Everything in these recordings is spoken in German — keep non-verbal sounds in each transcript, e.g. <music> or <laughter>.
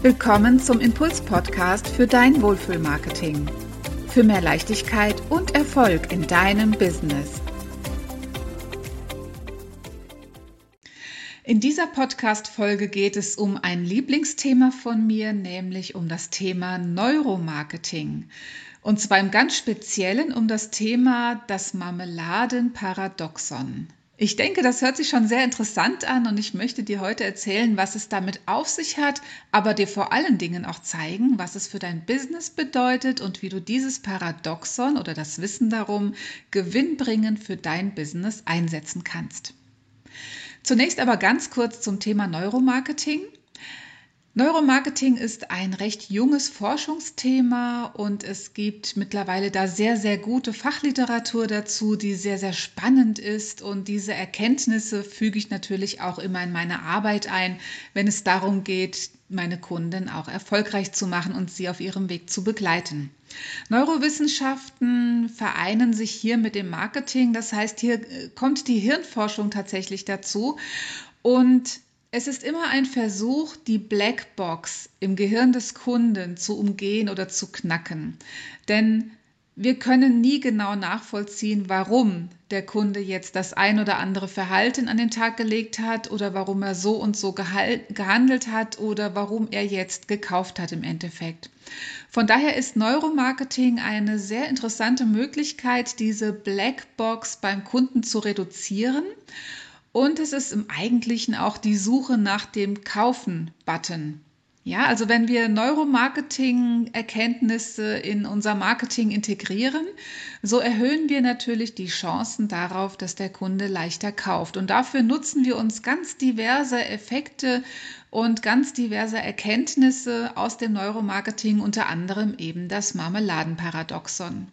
Willkommen zum Impuls-Podcast für dein Wohlfühlmarketing. Für mehr Leichtigkeit und Erfolg in deinem Business. In dieser Podcast-Folge geht es um ein Lieblingsthema von mir, nämlich um das Thema Neuromarketing. Und zwar im ganz Speziellen um das Thema das Marmeladenparadoxon. Ich denke, das hört sich schon sehr interessant an und ich möchte dir heute erzählen, was es damit auf sich hat, aber dir vor allen Dingen auch zeigen, was es für dein Business bedeutet und wie du dieses Paradoxon oder das Wissen darum gewinnbringend für dein Business einsetzen kannst. Zunächst aber ganz kurz zum Thema Neuromarketing. Neuromarketing ist ein recht junges Forschungsthema und es gibt mittlerweile da sehr, sehr gute Fachliteratur dazu, die sehr, sehr spannend ist. Und diese Erkenntnisse füge ich natürlich auch immer in meine Arbeit ein, wenn es darum geht, meine Kunden auch erfolgreich zu machen und sie auf ihrem Weg zu begleiten. Neurowissenschaften vereinen sich hier mit dem Marketing. Das heißt, hier kommt die Hirnforschung tatsächlich dazu. Und es ist immer ein Versuch, die Blackbox im Gehirn des Kunden zu umgehen oder zu knacken. Denn wir können nie genau nachvollziehen, warum der Kunde jetzt das ein oder andere Verhalten an den Tag gelegt hat oder warum er so und so gehandelt hat oder warum er jetzt gekauft hat im Endeffekt. Von daher ist Neuromarketing eine sehr interessante Möglichkeit, diese Blackbox beim Kunden zu reduzieren und es ist im Eigentlichen auch die Suche nach dem Kaufen-Button. Ja, also wenn wir Neuromarketing-Erkenntnisse in unser Marketing integrieren, so erhöhen wir natürlich die Chancen darauf, dass der Kunde leichter kauft. Und dafür nutzen wir uns ganz diverse Effekte und ganz diverse Erkenntnisse aus dem Neuromarketing, unter anderem eben das Marmeladenparadoxon.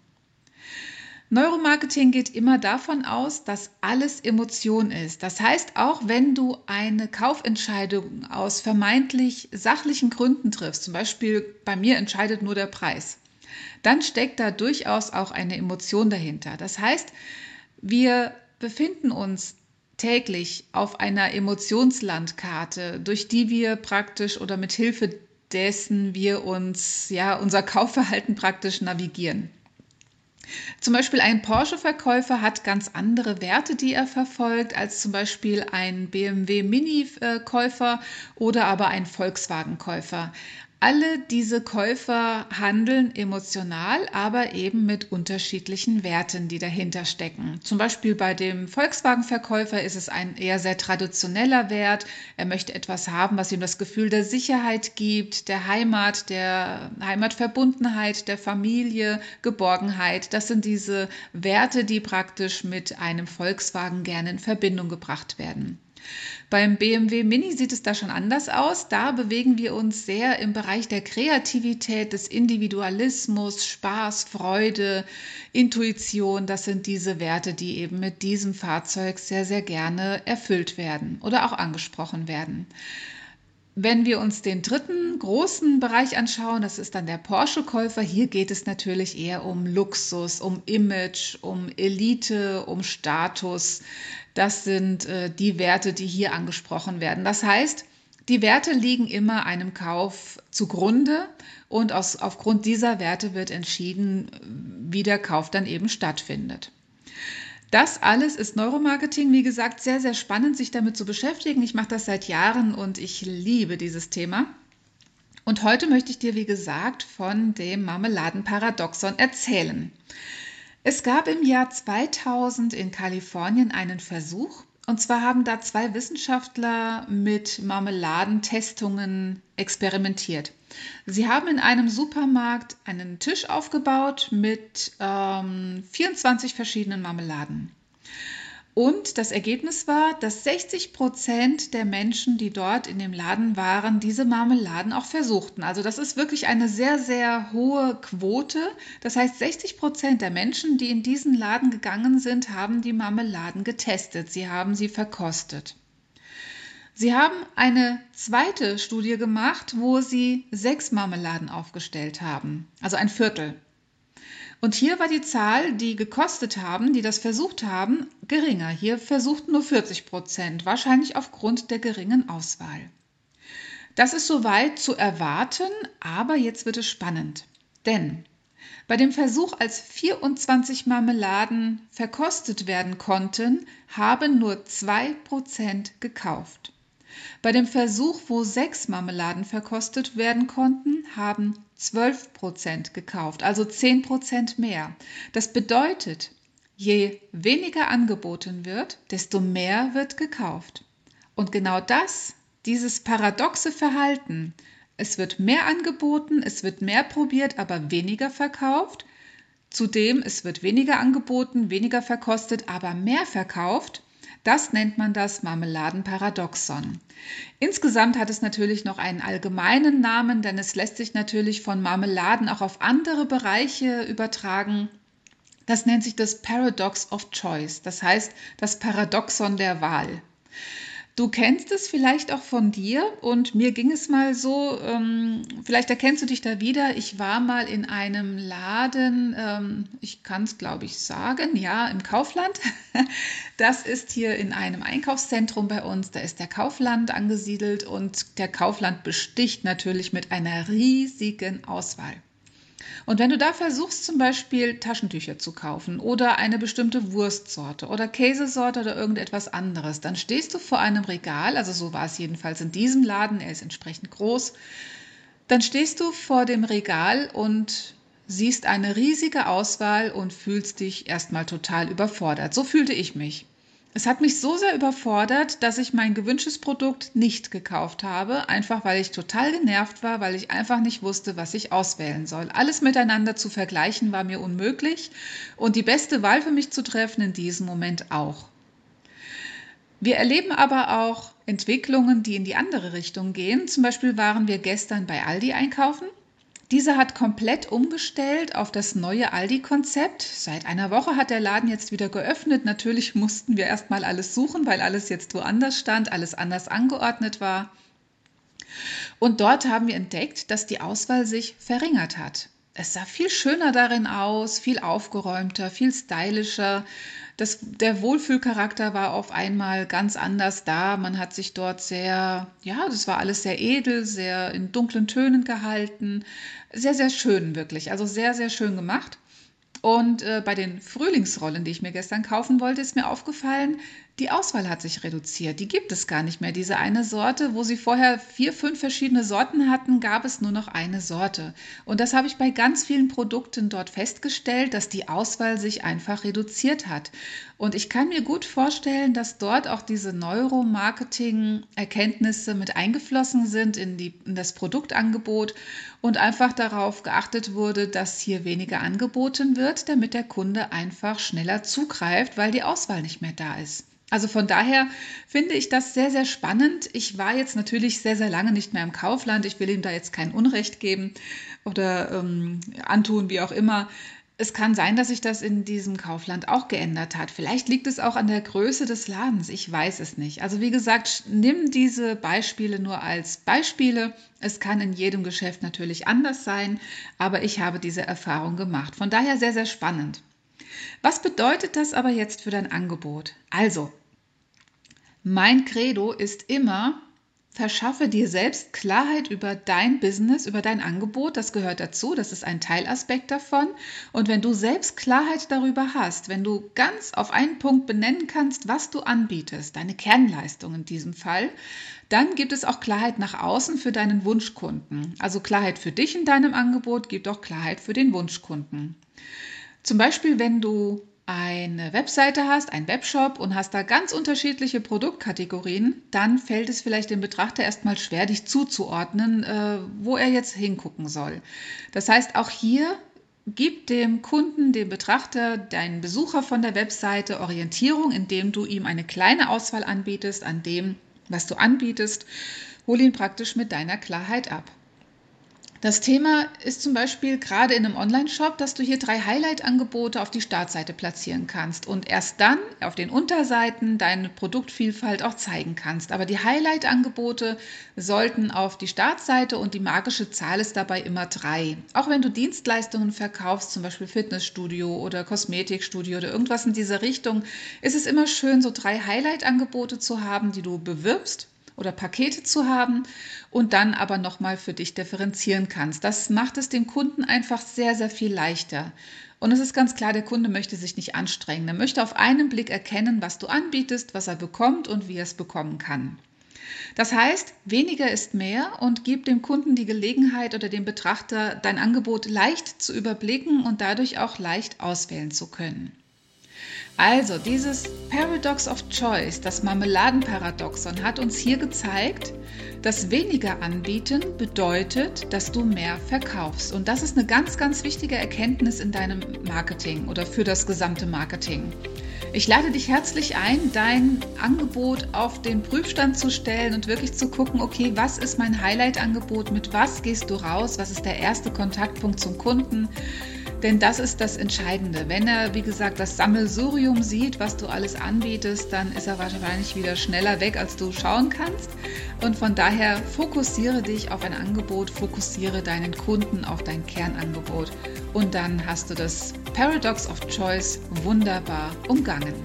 Neuromarketing geht immer davon aus, dass alles Emotion ist. Das heißt, auch wenn du eine Kaufentscheidung aus vermeintlich sachlichen Gründen triffst, zum Beispiel bei mir entscheidet nur der Preis, dann steckt da durchaus auch eine Emotion dahinter. Das heißt, wir befinden uns täglich auf einer Emotionslandkarte, durch die wir praktisch oder mit Hilfe dessen wir uns ja unser Kaufverhalten praktisch navigieren. Zum Beispiel ein Porsche-Verkäufer hat ganz andere Werte, die er verfolgt, als zum Beispiel ein BMW Mini-Käufer oder aber ein Volkswagen-Käufer. Alle diese Käufer handeln emotional, aber eben mit unterschiedlichen Werten, die dahinter stecken. Zum Beispiel bei dem Volkswagen-Verkäufer ist es ein eher sehr traditioneller Wert. Er möchte etwas haben, was ihm das Gefühl der Sicherheit gibt, der Heimat, der Heimatverbundenheit, der Familie, Geborgenheit. Das sind diese Werte, die praktisch mit einem Volkswagen gerne in Verbindung gebracht werden. Beim BMW Mini sieht es da schon anders aus. Da bewegen wir uns sehr im Bereich der Kreativität, des Individualismus, Spaß, Freude, Intuition. Das sind diese Werte, die eben mit diesem Fahrzeug sehr, sehr gerne erfüllt werden oder auch angesprochen werden. Wenn wir uns den dritten großen Bereich anschauen, das ist dann der Porsche-Käufer. Hier geht es natürlich eher um Luxus, um Image, um Elite, um Status. Das sind äh, die Werte, die hier angesprochen werden. Das heißt, die Werte liegen immer einem Kauf zugrunde und aus, aufgrund dieser Werte wird entschieden, wie der Kauf dann eben stattfindet. Das alles ist Neuromarketing. Wie gesagt, sehr, sehr spannend, sich damit zu beschäftigen. Ich mache das seit Jahren und ich liebe dieses Thema. Und heute möchte ich dir, wie gesagt, von dem Marmeladenparadoxon erzählen. Es gab im Jahr 2000 in Kalifornien einen Versuch, und zwar haben da zwei Wissenschaftler mit Marmeladentestungen experimentiert. Sie haben in einem Supermarkt einen Tisch aufgebaut mit ähm, 24 verschiedenen Marmeladen. Und das Ergebnis war, dass 60 Prozent der Menschen, die dort in dem Laden waren, diese Marmeladen auch versuchten. Also das ist wirklich eine sehr, sehr hohe Quote. Das heißt, 60 Prozent der Menschen, die in diesen Laden gegangen sind, haben die Marmeladen getestet. Sie haben sie verkostet. Sie haben eine zweite Studie gemacht, wo sie sechs Marmeladen aufgestellt haben, also ein Viertel. Und hier war die Zahl, die gekostet haben, die das versucht haben, geringer. Hier versuchten nur 40 Prozent, wahrscheinlich aufgrund der geringen Auswahl. Das ist soweit zu erwarten, aber jetzt wird es spannend. Denn bei dem Versuch, als 24 Marmeladen verkostet werden konnten, haben nur 2% gekauft. Bei dem Versuch, wo sechs Marmeladen verkostet werden konnten, haben 12% gekauft, also 10% mehr. Das bedeutet, je weniger angeboten wird, desto mehr wird gekauft. Und genau das, dieses paradoxe Verhalten, es wird mehr angeboten, es wird mehr probiert, aber weniger verkauft. Zudem, es wird weniger angeboten, weniger verkostet, aber mehr verkauft. Das nennt man das Marmeladenparadoxon. Insgesamt hat es natürlich noch einen allgemeinen Namen, denn es lässt sich natürlich von Marmeladen auch auf andere Bereiche übertragen. Das nennt sich das Paradox of Choice, das heißt das Paradoxon der Wahl. Du kennst es vielleicht auch von dir und mir ging es mal so, ähm, vielleicht erkennst du dich da wieder. Ich war mal in einem Laden, ähm, ich kann es glaube ich sagen, ja, im Kaufland. <laughs> Das ist hier in einem Einkaufszentrum bei uns. Da ist der Kaufland angesiedelt und der Kaufland besticht natürlich mit einer riesigen Auswahl. Und wenn du da versuchst, zum Beispiel Taschentücher zu kaufen oder eine bestimmte Wurstsorte oder Käsesorte oder irgendetwas anderes, dann stehst du vor einem Regal, also so war es jedenfalls in diesem Laden, er ist entsprechend groß, dann stehst du vor dem Regal und siehst eine riesige Auswahl und fühlst dich erstmal total überfordert. So fühlte ich mich. Es hat mich so sehr überfordert, dass ich mein gewünschtes Produkt nicht gekauft habe, einfach weil ich total genervt war, weil ich einfach nicht wusste, was ich auswählen soll. Alles miteinander zu vergleichen war mir unmöglich und die beste Wahl für mich zu treffen in diesem Moment auch. Wir erleben aber auch Entwicklungen, die in die andere Richtung gehen. Zum Beispiel waren wir gestern bei Aldi einkaufen dieser hat komplett umgestellt auf das neue Aldi-Konzept. Seit einer Woche hat der Laden jetzt wieder geöffnet. Natürlich mussten wir erstmal alles suchen, weil alles jetzt woanders stand, alles anders angeordnet war. Und dort haben wir entdeckt, dass die Auswahl sich verringert hat. Es sah viel schöner darin aus, viel aufgeräumter, viel stylischer. Das, der Wohlfühlcharakter war auf einmal ganz anders da. Man hat sich dort sehr, ja, das war alles sehr edel, sehr in dunklen Tönen gehalten. Sehr, sehr schön wirklich. Also sehr, sehr schön gemacht. Und äh, bei den Frühlingsrollen, die ich mir gestern kaufen wollte, ist mir aufgefallen, die Auswahl hat sich reduziert. Die gibt es gar nicht mehr. Diese eine Sorte, wo sie vorher vier, fünf verschiedene Sorten hatten, gab es nur noch eine Sorte. Und das habe ich bei ganz vielen Produkten dort festgestellt, dass die Auswahl sich einfach reduziert hat. Und ich kann mir gut vorstellen, dass dort auch diese Neuromarketing-Erkenntnisse mit eingeflossen sind in, die, in das Produktangebot und einfach darauf geachtet wurde, dass hier weniger angeboten wird, damit der Kunde einfach schneller zugreift, weil die Auswahl nicht mehr da ist. Also von daher finde ich das sehr, sehr spannend. Ich war jetzt natürlich sehr, sehr lange nicht mehr im Kaufland. Ich will ihm da jetzt kein Unrecht geben oder ähm, antun, wie auch immer. Es kann sein, dass sich das in diesem Kaufland auch geändert hat. Vielleicht liegt es auch an der Größe des Ladens. Ich weiß es nicht. Also wie gesagt, nimm diese Beispiele nur als Beispiele. Es kann in jedem Geschäft natürlich anders sein, aber ich habe diese Erfahrung gemacht. Von daher sehr, sehr spannend. Was bedeutet das aber jetzt für dein Angebot? Also, mein Credo ist immer, verschaffe dir selbst Klarheit über dein Business, über dein Angebot. Das gehört dazu, das ist ein Teilaspekt davon. Und wenn du selbst Klarheit darüber hast, wenn du ganz auf einen Punkt benennen kannst, was du anbietest, deine Kernleistung in diesem Fall, dann gibt es auch Klarheit nach außen für deinen Wunschkunden. Also Klarheit für dich in deinem Angebot gibt auch Klarheit für den Wunschkunden. Zum Beispiel, wenn du eine Webseite hast, einen Webshop und hast da ganz unterschiedliche Produktkategorien, dann fällt es vielleicht dem Betrachter erstmal schwer, dich zuzuordnen, äh, wo er jetzt hingucken soll. Das heißt, auch hier gib dem Kunden, dem Betrachter, deinen Besucher von der Webseite Orientierung, indem du ihm eine kleine Auswahl anbietest an dem, was du anbietest. Hol ihn praktisch mit deiner Klarheit ab. Das Thema ist zum Beispiel gerade in einem Online-Shop, dass du hier drei Highlight-Angebote auf die Startseite platzieren kannst und erst dann auf den Unterseiten deine Produktvielfalt auch zeigen kannst. Aber die Highlight-Angebote sollten auf die Startseite und die magische Zahl ist dabei immer drei. Auch wenn du Dienstleistungen verkaufst, zum Beispiel Fitnessstudio oder Kosmetikstudio oder irgendwas in dieser Richtung, ist es immer schön, so drei Highlight-Angebote zu haben, die du bewirbst oder Pakete zu haben und dann aber nochmal für dich differenzieren kannst. Das macht es dem Kunden einfach sehr, sehr viel leichter. Und es ist ganz klar, der Kunde möchte sich nicht anstrengen. Er möchte auf einen Blick erkennen, was du anbietest, was er bekommt und wie er es bekommen kann. Das heißt, weniger ist mehr und gib dem Kunden die Gelegenheit oder dem Betrachter dein Angebot leicht zu überblicken und dadurch auch leicht auswählen zu können. Also, dieses Paradox of Choice, das Marmeladenparadoxon, hat uns hier gezeigt, dass weniger anbieten bedeutet, dass du mehr verkaufst. Und das ist eine ganz, ganz wichtige Erkenntnis in deinem Marketing oder für das gesamte Marketing. Ich lade dich herzlich ein, dein Angebot auf den Prüfstand zu stellen und wirklich zu gucken, okay, was ist mein Highlight-Angebot, mit was gehst du raus, was ist der erste Kontaktpunkt zum Kunden, denn das ist das Entscheidende. Wenn er, wie gesagt, das Sammelsurium sieht, was du alles anbietest, dann ist er wahrscheinlich wieder schneller weg, als du schauen kannst. Und von daher fokussiere dich auf ein Angebot, fokussiere deinen Kunden auf dein Kernangebot. Und dann hast du das Paradox of Choice wunderbar umgangen.